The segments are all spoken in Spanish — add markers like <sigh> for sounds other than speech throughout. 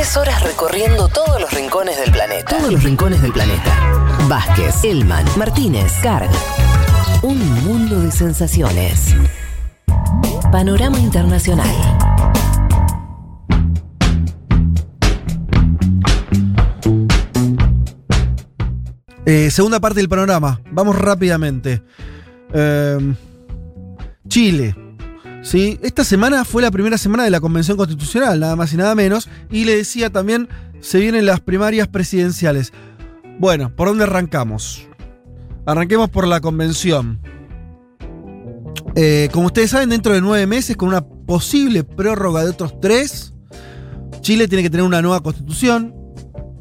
Tres horas recorriendo todos los rincones del planeta. Todos los rincones del planeta. Vázquez, Elman, Martínez, Carg. Un mundo de sensaciones. Panorama Internacional. Eh, segunda parte del panorama. Vamos rápidamente. Eh, Chile. ¿Sí? Esta semana fue la primera semana de la Convención Constitucional, nada más y nada menos. Y le decía también, se vienen las primarias presidenciales. Bueno, ¿por dónde arrancamos? Arranquemos por la convención. Eh, como ustedes saben, dentro de nueve meses, con una posible prórroga de otros tres, Chile tiene que tener una nueva constitución.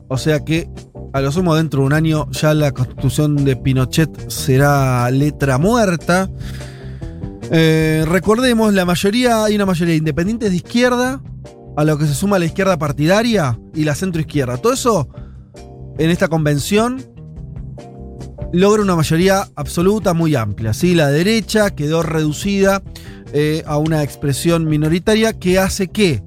O sea que, a lo sumo, dentro de un año ya la constitución de Pinochet será letra muerta. Eh, recordemos, la mayoría, hay una mayoría de independientes de izquierda, a lo que se suma la izquierda partidaria y la centroizquierda. Todo eso en esta convención logra una mayoría absoluta muy amplia. ¿sí? La derecha quedó reducida eh, a una expresión minoritaria que hace que,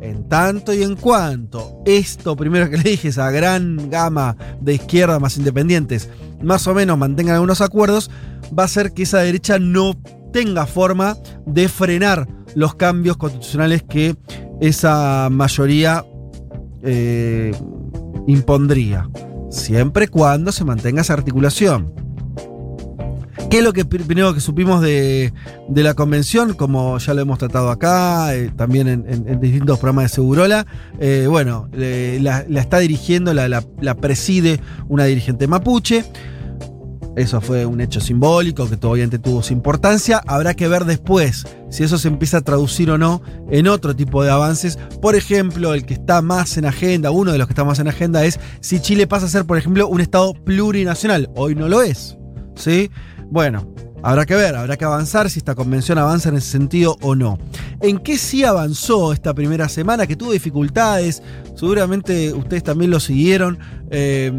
en tanto y en cuanto esto primero que le dije, esa gran gama de izquierda más independientes, más o menos mantengan algunos acuerdos, va a hacer que esa derecha no tenga forma de frenar los cambios constitucionales que esa mayoría eh, impondría, siempre y cuando se mantenga esa articulación. ¿Qué es lo que primero que supimos de, la convención? Como ya lo hemos tratado acá, eh, también en, distintos programas de Segurola. Eh, bueno, la, está dirigiendo, la, preside una dirigente mapuche. Eso fue un hecho simbólico que obviamente tuvo su importancia. Habrá que ver después si eso se empieza a traducir o no en otro tipo de avances. Por ejemplo, el que está más en agenda, uno de los que está más en agenda es si Chile pasa a ser, por ejemplo, un Estado plurinacional. Hoy no lo es. ¿Sí? Bueno, habrá que ver, habrá que avanzar si esta convención avanza en ese sentido o no. ¿En qué sí avanzó esta primera semana? Que tuvo dificultades, seguramente ustedes también lo siguieron. Eh,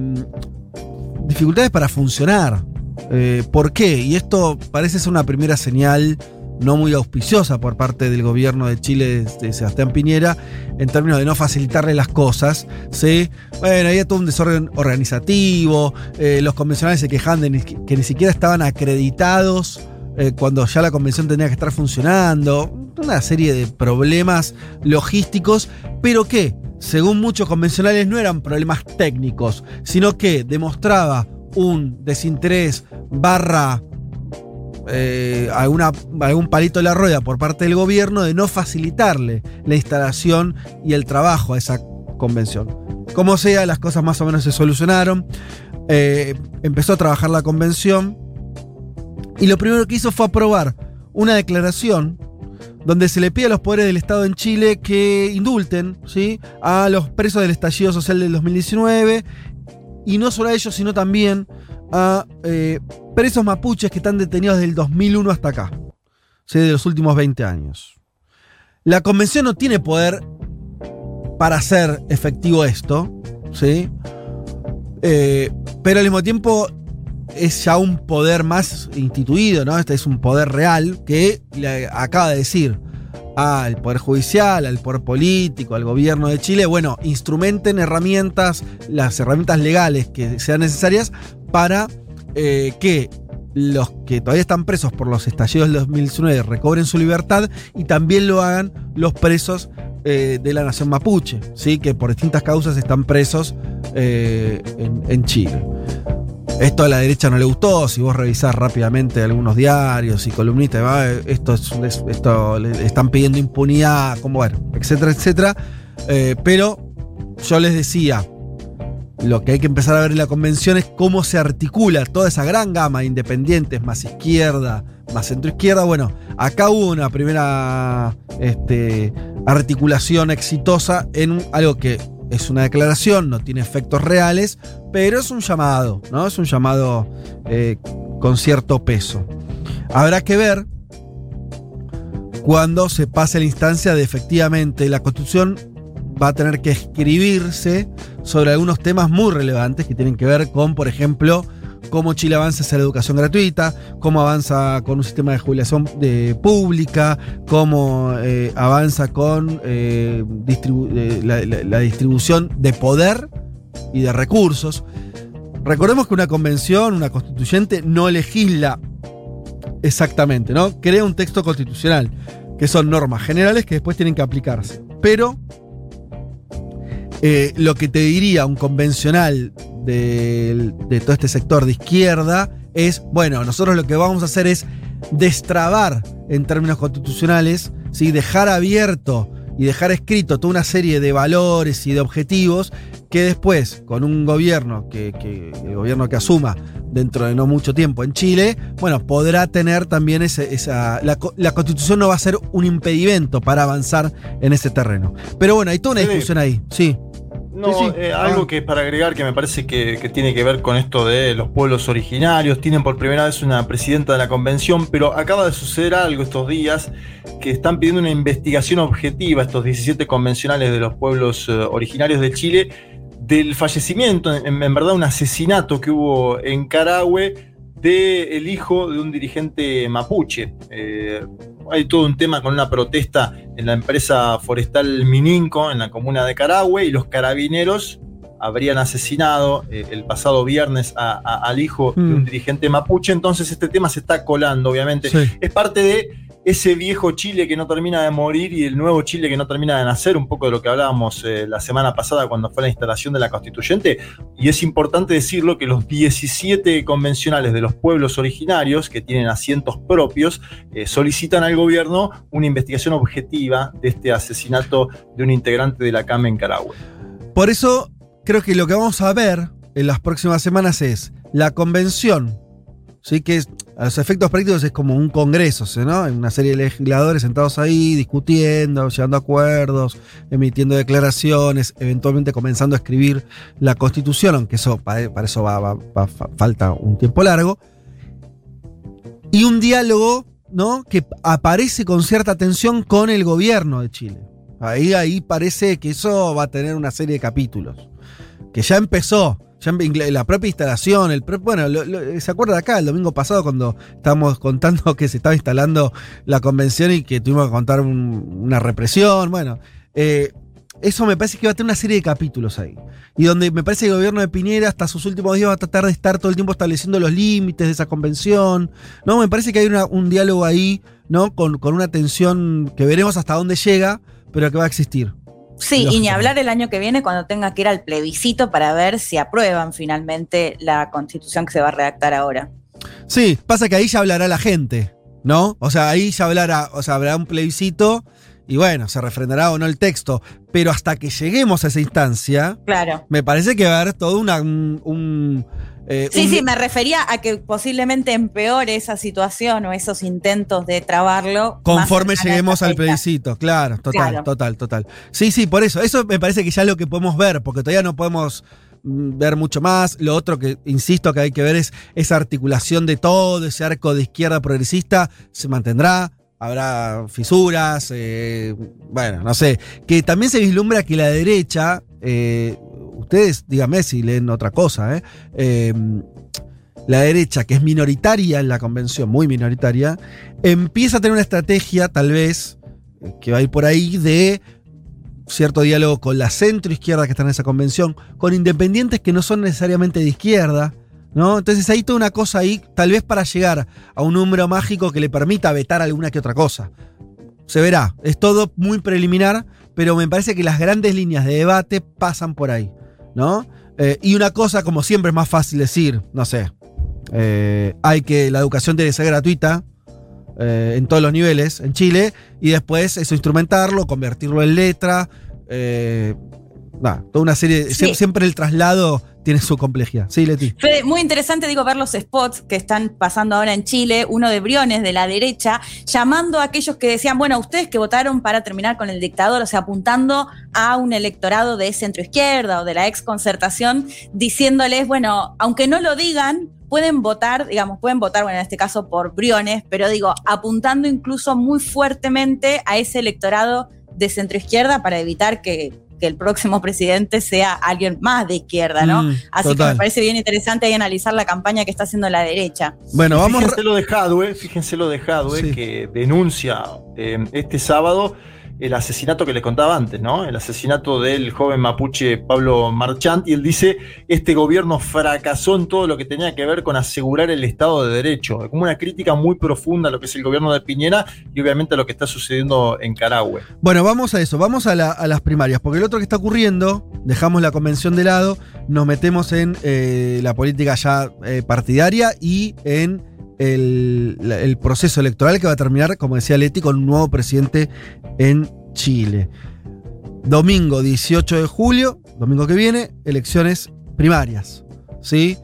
dificultades para funcionar. Eh, ¿Por qué? Y esto parece ser una primera señal no muy auspiciosa por parte del gobierno de Chile de Sebastián Piñera en términos de no facilitarle las cosas. ¿sí? Bueno, había todo un desorden organizativo, eh, los convencionales se quejan de que ni siquiera estaban acreditados eh, cuando ya la convención tenía que estar funcionando, una serie de problemas logísticos, pero que, según muchos convencionales, no eran problemas técnicos, sino que demostraba un desinterés barra eh, algún palito de la rueda por parte del gobierno de no facilitarle la instalación y el trabajo a esa convención. Como sea, las cosas más o menos se solucionaron. Eh, empezó a trabajar la convención y lo primero que hizo fue aprobar una declaración donde se le pide a los poderes del Estado en Chile que indulten ¿sí? a los presos del estallido social del 2019 y no solo a ellos, sino también a eh, presos mapuches que están detenidos desde el 2001 hasta acá, ¿sí? de los últimos 20 años. La convención no tiene poder para hacer efectivo esto, ¿sí? Eh, pero al mismo tiempo es ya un poder más instituido, ¿no? Este es un poder real que le acaba de decir al Poder Judicial, al Poder Político, al Gobierno de Chile, bueno, instrumenten herramientas, las herramientas legales que sean necesarias para eh, que los que todavía están presos por los estallidos del 2019 recobren su libertad y también lo hagan los presos eh, de la nación mapuche, ¿sí? que por distintas causas están presos eh, en, en Chile. Esto a la derecha no le gustó, si vos revisás rápidamente algunos diarios y columnistas, esto, es, esto le están pidiendo impunidad, como bueno, etcétera, etcétera. Eh, pero yo les decía, lo que hay que empezar a ver en la convención es cómo se articula toda esa gran gama de independientes, más izquierda, más centroizquierda. Bueno, acá hubo una primera este, articulación exitosa en algo que es una declaración, no tiene efectos reales, pero es un llamado, ¿no? Es un llamado eh, con cierto peso. Habrá que ver cuando se pase la instancia de efectivamente la Constitución va a tener que escribirse sobre algunos temas muy relevantes que tienen que ver con, por ejemplo, cómo Chile avanza hacia la educación gratuita, cómo avanza con un sistema de jubilación pública, cómo eh, avanza con eh, eh, la, distribución de poder y de recursos. Recordemos que una convención, una constituyente, no legisla exactamente, ¿no? Crea un texto constitucional, que son normas generales que después tienen que aplicarse. Pero lo que te diría un convencional de, todo este sector de izquierda es, bueno, nosotros lo que vamos a hacer es destrabar en términos constitucionales, ¿sí? dejar abierto y dejar escrito toda una serie de valores y de objetivos que después, con un gobierno que, que- el gobierno que asuma dentro de no mucho tiempo en Chile, bueno, podrá tener también ese- esa. La, la constitución no va a ser un impedimento para avanzar en ese terreno. Pero bueno, hay toda una discusión ahí, sí. No, Sí, sí. eh, Ah. algo que para agregar que me parece que, que tiene que ver con esto de los pueblos originarios. Tienen por primera vez una presidenta de la convención, pero acaba de suceder algo estos días que están pidiendo una investigación objetiva, estos 17 convencionales de los pueblos eh, originarios de Chile, del fallecimiento, en, en verdad un asesinato que hubo en Carahue del hijo de un dirigente mapuche. Eh, hay todo un tema con una protesta en la empresa forestal Mininco, en la comuna de Carahue, y los carabineros habrían asesinado eh, el pasado viernes a- a- al hijo de un Mm. dirigente mapuche. Entonces este tema se está colando, obviamente. Sí. Es parte de ese viejo Chile que no termina de morir y el nuevo Chile que no termina de nacer, un poco de lo que hablábamos eh, la semana pasada cuando fue la instalación de la constituyente. Y es importante decirlo que los 17 convencionales de los pueblos originarios, que tienen asientos propios, eh, solicitan al gobierno una investigación objetiva de este asesinato de un integrante de la CAM en Carahue. Por eso creo que lo que vamos a ver en las próximas semanas es la convención, ¿sí? que a los efectos prácticos es como un congreso, ¿sí, ¿no? Una serie de legisladores sentados ahí, discutiendo, llegando a acuerdos, emitiendo declaraciones, eventualmente comenzando a escribir la constitución, aunque eso para, eso va, va- va- fa- falta un tiempo largo. Y un diálogo, ¿no? Que aparece con cierta tensión con el gobierno de Chile. Ahí, ahí parece que eso va a tener una serie de capítulos. Que ya empezó. La propia instalación, el bueno, ¿se acuerda acá el domingo pasado cuando estábamos contando que se estaba instalando la convención y que tuvimos que contar un- una represión? Bueno, eh, eso me parece que va a tener una serie de capítulos ahí. Y donde me parece que el gobierno de Piñera hasta sus últimos días va a tratar de estar todo el tiempo estableciendo los límites de esa convención. ¿no? Me parece que hay un diálogo ahí, ¿no? Con, con una tensión que veremos hasta dónde llega, pero que va a existir. Sí, y ni hablar el año que viene cuando tenga que ir al plebiscito para ver si aprueban finalmente la constitución que se va a redactar ahora. Sí, pasa que ahí ya hablará la gente, ¿no? O sea, ahí ya hablará, o sea, habrá un plebiscito y bueno, se refrendará o no el texto. Pero hasta que lleguemos a esa instancia, Claro. me parece que va a haber todo una, un. un, eh, Sí, un- sí, me refería a que posiblemente empeore esa situación o esos intentos de trabarlo. Conforme lleguemos al plebiscito, claro, total, Claro. total, total. Sí, sí, por eso. Eso me parece que ya es lo que podemos ver, porque todavía no podemos mm, ver mucho más. Lo otro que, insisto, que hay que ver es esa articulación de todo, ese arco de izquierda progresista, se mantendrá. Habrá fisuras, eh, bueno, no sé. Que también se vislumbra que la derecha, eh, ustedes díganme si leen otra cosa, ¿eh? Eh, la derecha, que es minoritaria en la convención, muy minoritaria, empieza a tener una estrategia, tal vez, que va a ir por ahí, de cierto diálogo con la centro izquierda que está en esa convención, con independientes que no son necesariamente de izquierda, ¿no? Entonces hay toda una cosa ahí, tal vez para llegar a un número mágico que le permita vetar alguna que otra cosa. Se verá, es todo muy preliminar, pero me parece que las grandes líneas de debate pasan por ahí, ¿no? Eh, y una cosa, como siempre, es más fácil decir, no sé, eh, hay que la educación debe ser gratuita eh, en todos los niveles en Chile y después eso instrumentarlo, convertirlo en letra. toda una serie. Sí. Siempre el traslado tiene su complejidad. Sí, Leti. Fede, muy interesante, digo, ver los spots que están pasando ahora en Chile, uno de Briones, de la derecha, llamando a aquellos que decían, bueno, ustedes que votaron para terminar con el dictador, o sea, apuntando a un electorado de centro izquierda o de la ex concertación, diciéndoles, bueno, aunque no lo digan, pueden votar, digamos, pueden votar, bueno, en este caso por Briones, pero digo, apuntando incluso muy fuertemente a ese electorado de centro izquierda para evitar que, que el próximo presidente sea alguien más de izquierda, ¿no? Mm, Así que me parece bien interesante ahí analizar la campaña que está haciendo la derecha. Bueno, vamos. Fíjense lo de Hadwe, fíjense lo de Hadwe, Sí. que denuncia eh, este sábado el asesinato que les contaba antes, ¿no? El asesinato del joven mapuche Pablo Marchant, y él dice, este gobierno fracasó en todo lo que tenía que ver con asegurar el Estado de Derecho, como una crítica muy profunda a lo que es el gobierno de Piñera y obviamente a lo que está sucediendo en Carahue. Bueno, vamos a eso, vamos a, la- a las primarias, porque el otro que está ocurriendo, dejamos la convención de lado, nos metemos en eh, la política ya eh, partidaria y en el, proceso electoral que va a terminar, como decía Leti, con un nuevo presidente en Chile. Domingo 18 de julio, domingo que viene, elecciones primarias. ¿Sí?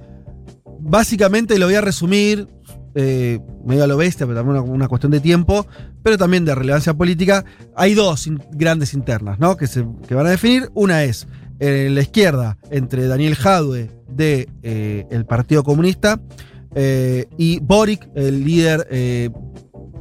Básicamente lo voy a resumir, eh, medio a lo bestia, pero también una, una cuestión de tiempo, pero también de relevancia política. Hay dos grandes internas, ¿no? Que, se, que van a definir. Una es en la izquierda, entre Daniel Jadwe de eh, el Partido Comunista eh, y Boric, el líder eh,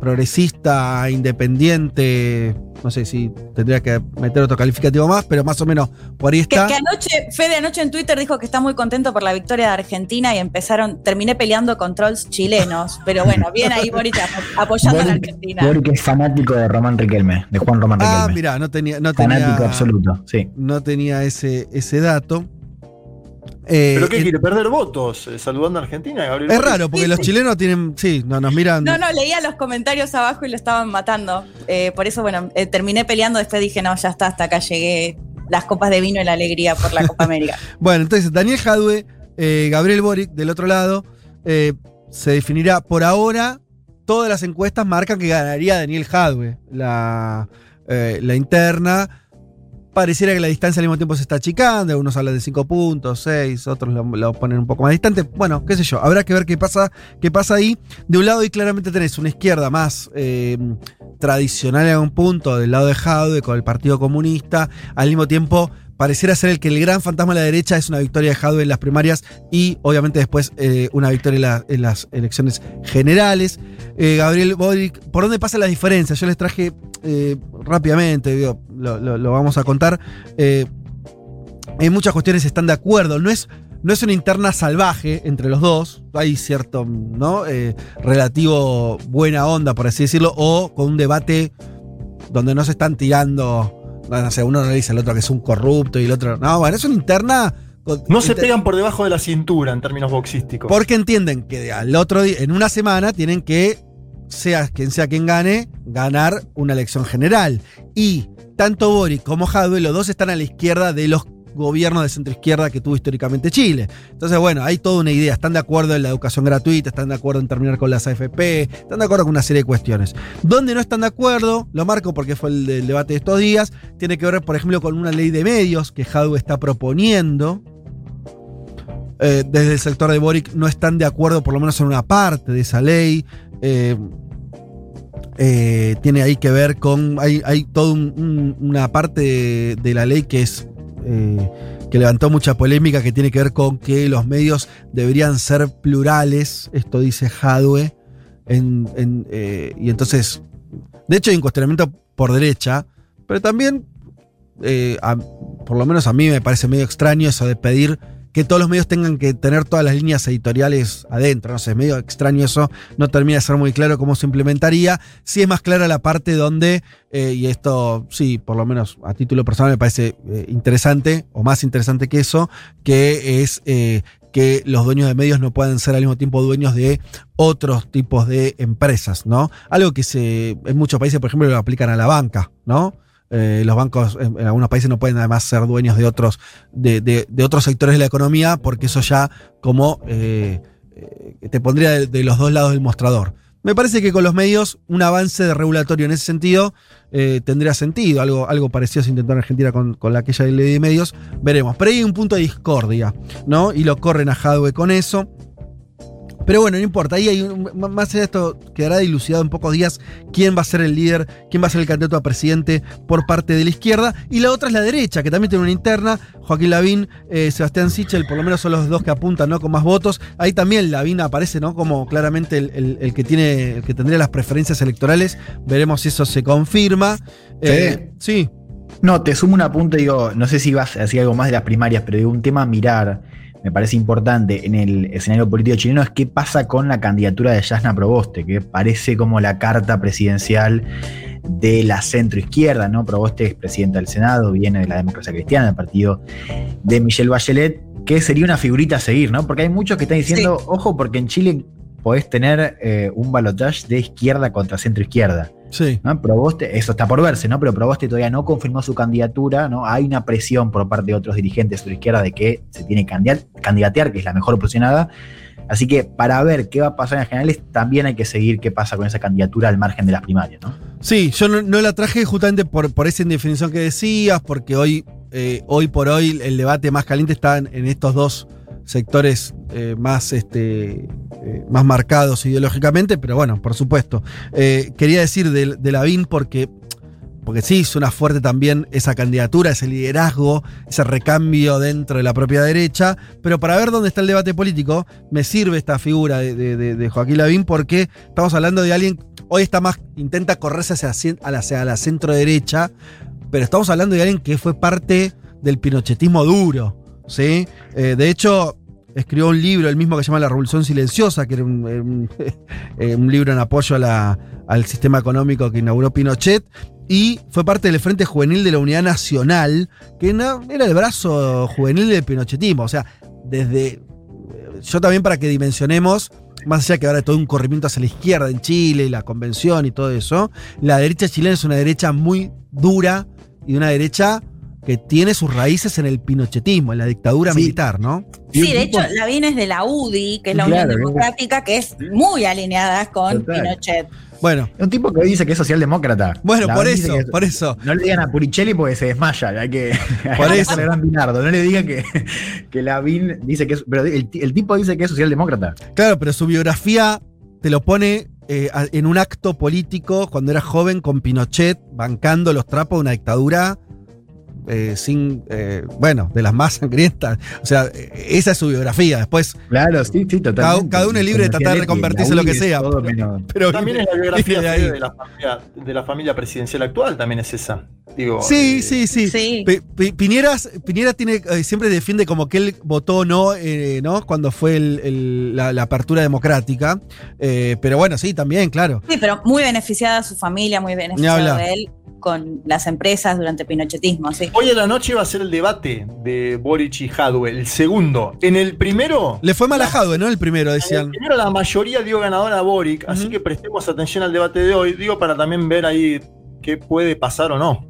progresista, independiente. No sé si tendría que meter otro calificativo más, pero más o menos por ahí Que, está. que anoche, Fede anoche en Twitter dijo que está muy contento por la victoria de Argentina y empezaron, terminé peleando con trolls chilenos, pero bueno, bien ahí Boric ap- apoyando a la Argentina. Boric es fanático de Román Riquelme, de Juan Román Ah, Riquelme. mirá, no tenía, no fanático tenía, absoluto, sí. no tenía ese, ese dato. Eh, ¿Pero qué eh, quiere? ¿Perder votos eh, saludando a Argentina, Gabriel? es Boric? raro, porque los chilenos tienen. Sí, no, nos miran. No, no, leía los comentarios abajo y lo estaban matando. Eh, por eso, bueno, eh, terminé peleando, después dije, no, ya está, hasta acá llegué. Las copas de vino y la alegría por la Copa América. <laughs> Bueno, entonces Daniel Jadwe, eh, Gabriel Boric, del otro lado, eh, se definirá por ahora. Todas las encuestas marcan que ganaría Daniel Jadwe. La, eh, la interna. Pareciera que la distancia al mismo tiempo se está achicando. Unos hablan de 5 puntos, 6, otros lo, ponen un poco más distante. Bueno, qué sé yo. Habrá que ver qué pasa, qué pasa ahí. De un lado, y claramente tenés una izquierda más eh, tradicional en un punto, del lado de Jadwe, con el Partido Comunista. Al mismo tiempo, pareciera ser el que el gran fantasma de la derecha es una victoria de Jadwe en las primarias y obviamente después eh, una victoria en, la- en las elecciones generales. Eh, Gabriel Boric, ¿por dónde pasan las diferencias? Yo les traje eh, rápidamente, lo, lo- vamos a contar. En muchas cuestiones están de acuerdo, no es, no es una interna salvaje entre los dos, hay cierto, ¿no? Relativo buena onda, por así decirlo, o con un debate donde no se están tirando, no sé, uno le dice al otro que es un corrupto y el otro, no, bueno, es una interna... con- No se inter- pegan por debajo de la cintura en términos boxísticos. porque entienden que al otro día, en una semana, tienen que, sea quien sea quien gane, ganar una elección general. Y tanto Boric como Jadwe, los dos están a la izquierda de los gobiernos de centroizquierda que tuvo históricamente Chile. Entonces, bueno, hay toda una idea. Están de acuerdo en la educación gratuita, están de acuerdo en terminar con las AFP, están de acuerdo con una serie de cuestiones. Donde no están de acuerdo, lo marco porque fue el debate de estos días, tiene que ver, por ejemplo, con una ley de medios que Jadwe está proponiendo. Eh, desde el sector de Boric no están de acuerdo, por lo menos en una parte de esa ley. Eh, eh, tiene ahí que ver con. Hay, hay toda un- un- una parte de la ley que es. Eh, que levantó mucha polémica, que tiene que ver con que los medios deberían ser plurales. Esto dice en, eh, y entonces. De hecho, hay un cuestionamiento por derecha, pero también. eh, por lo menos a mí me parece medio extraño eso de pedir que todos los medios tengan que tener todas las líneas editoriales adentro. No sé, es medio extraño eso. No termina de ser muy claro cómo se implementaría. Sí es más clara la parte donde, eh, y esto sí, por lo menos a título personal me parece eh, interesante, o más interesante que eso, que es eh, que los dueños de medios no puedan ser al mismo tiempo dueños de otros tipos de empresas, ¿no? Algo que se en muchos países, por ejemplo, lo aplican a la banca, ¿no? Eh, los bancos en, algunos países no pueden además ser dueños de otros, de, de- otros sectores de la economía, porque eso ya como eh, eh, te pondría de, los dos lados del mostrador. Me parece que con los medios un avance de regulatorio en ese sentido tendría sentido. Algo, algo parecido se intentó en Argentina con, con la aquella ley de medios. Veremos. Pero hay un punto de discordia, ¿no? Y lo corren a Jadwe con eso. Pero bueno, no importa, ahí hay un- más allá de esto quedará dilucidado en pocos días quién va a ser el líder, quién va a ser el candidato a presidente por parte de la izquierda. Y la otra es la derecha, que también tiene una interna. Joaquín Lavín, eh, Sebastián Sichel, por lo menos son los dos que apuntan, ¿no? Con más votos. Ahí también Lavín aparece, ¿no? Como claramente el, el- el que tiene, el que tendría las preferencias electorales. Veremos si eso se confirma. Eh, sí. No, te sumo un apunte, digo, no sé si vas a decir algo más de las primarias, pero digo, un tema a mirar, me parece importante en el escenario político chileno es qué pasa con la candidatura de Yasna Proboste, que parece como la carta presidencial de la centroizquierda, ¿no? Proboste es presidenta del Senado, viene de la democracia cristiana, del partido de Michelle Bachelet, que sería una figurita a seguir, ¿no? Porque hay muchos que están diciendo, ojo, porque en Chile podés tener eh, un balotaje de izquierda contra centroizquierda. Sí. ¿no? Proboste, eso está por verse, ¿no? Pero Proboste todavía no confirmó su candidatura, ¿no? Hay una presión por parte de otros dirigentes de la izquierda de que se tiene que candidat- candidatear, que es la mejor posicionada. Así que para ver qué va a pasar en las generales, también hay que seguir qué pasa con esa candidatura al margen de las primarias, ¿no? Sí, yo no, no la traje justamente por, por esa indefinición que decías, porque hoy, eh, hoy por hoy el debate más caliente está en, en estos dos sectores eh, más, este, eh, más marcados ideológicamente, pero bueno, por supuesto. Eh, quería decir de, de Lavín porque, porque sí, suena fuerte también esa candidatura, ese liderazgo, ese recambio dentro de la propia derecha, pero para ver dónde está el debate político, me sirve esta figura de, de- Joaquín Lavín porque estamos hablando de alguien, hoy está más, intenta correrse hacia, la, centro derecha, pero estamos hablando de alguien que fue parte del pinochetismo duro, ¿sí? De hecho, escribió un libro, el mismo que se llama La Revolución Silenciosa, que era un, <laughs> eh, libro en apoyo al sistema económico que inauguró Pinochet, y fue parte del Frente Juvenil de la Unidad Nacional, que era el brazo juvenil del pinochetismo. O sea, desde. Yo también, para que dimensionemos, más allá que ahora todo un corrimiento hacia la izquierda en Chile, y la convención y todo eso, la derecha chilena es una derecha muy dura y una derecha que tiene sus raíces en el pinochetismo, en la dictadura Sí. militar, ¿no? Sí, de hecho, Lavín es de la UDI, que es la Claro, Unión Democrática, que es muy alineada con Total. Pinochet. Bueno, Un tipo que dice que es socialdemócrata. bueno, La por eso, que es- por eso. No le digan a Puricelli porque se desmaya, hay que, Por <laughs> hay que eso. hacerle gran Binardo. No le digan que, que Lavín dice que es. Pero el, el tipo dice que es socialdemócrata. Claro, pero su biografía te lo pone eh, en un acto político cuando era joven con Pinochet bancando los trapos de una dictadura eh, sin, eh, bueno, de las más <laughs> sangrientas. O sea, esa es su biografía. Después, Claro, sí, sí, totalmente. Cada- cada uno es libre de tratar de reconvertirse en lo que sea. <laughs> Pero También <laughs> es la biografía de ahí. de la, familia, de la familia presidencial actual, también es esa. Digo, Sí, eh, sí, sí. Sí. Pi- Piñeras, Piñera tiene, eh, siempre defiende como que él votó no, eh, ¿no? Cuando fue el- el- la, la apertura democrática. Eh, pero bueno, sí, también, claro. Sí, pero muy beneficiada su familia, muy beneficiado hablar. él con las empresas durante pinochetismo, sí. Hoy a la noche va a ser el debate de Boric y Hadwe, el segundo. En el primero, Le fue mal a Jadwe, ¿no? El primero, en el decían. primero la mayoría dio ganador a Boric, así que prestemos atención al debate de hoy, digo para también ver ahí qué puede pasar o no.